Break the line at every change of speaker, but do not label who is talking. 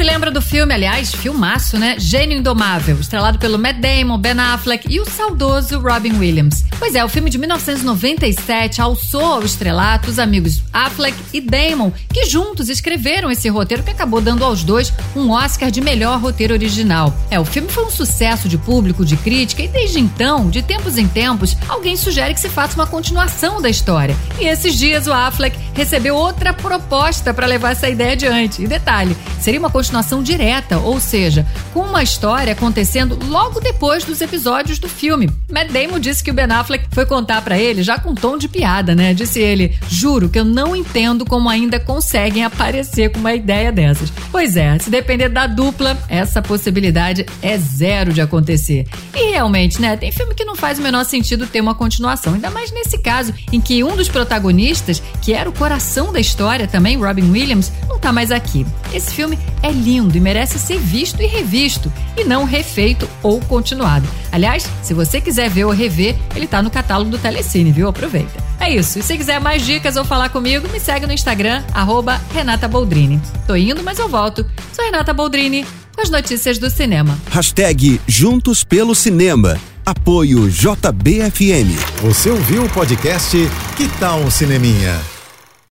Se lembra do filme, aliás, filmaço, né? Gênio Indomável, estrelado pelo Matt Damon, Ben Affleck e o saudoso Robin Williams. Pois é, o filme de 1997 alçou ao estrelato os amigos Affleck e Damon, que juntos escreveram esse roteiro que acabou dando aos dois um Oscar de melhor roteiro original. É, o filme foi um sucesso de público, de crítica, e desde então, de tempos em tempos, alguém sugere que se faça uma continuação da história. E esses dias o Affleck recebeu outra proposta para levar essa ideia adiante. E detalhe, seria uma direta, ou seja, com uma história acontecendo logo depois dos episódios do filme. Matt Damon disse que o Ben Affleck foi contar para ele já com tom de piada, né? Disse ele: "Juro que eu não entendo como ainda conseguem aparecer com uma ideia dessas". Pois é, se depender da dupla, essa possibilidade é zero de acontecer. E realmente, né, tem filme que não faz o menor sentido ter uma continuação, ainda mais nesse caso em que um dos protagonistas, que era o coração da história também, Robin Williams, não tá mais aqui. Esse filme é lindo e merece ser visto e revisto, e não refeito ou continuado. Aliás, se você quiser ver ou rever, ele tá no catálogo do Telecine, viu? Aproveita. É isso. E se quiser mais dicas ou falar comigo, me segue no Instagram, arroba Renata Boldrini. Tô indo, mas eu volto. Sou Renata Boldrini, com as notícias do cinema.
Hashtag Juntos pelo Cinema. Apoio JBFM.
Você ouviu o podcast Que Tal um Cineminha?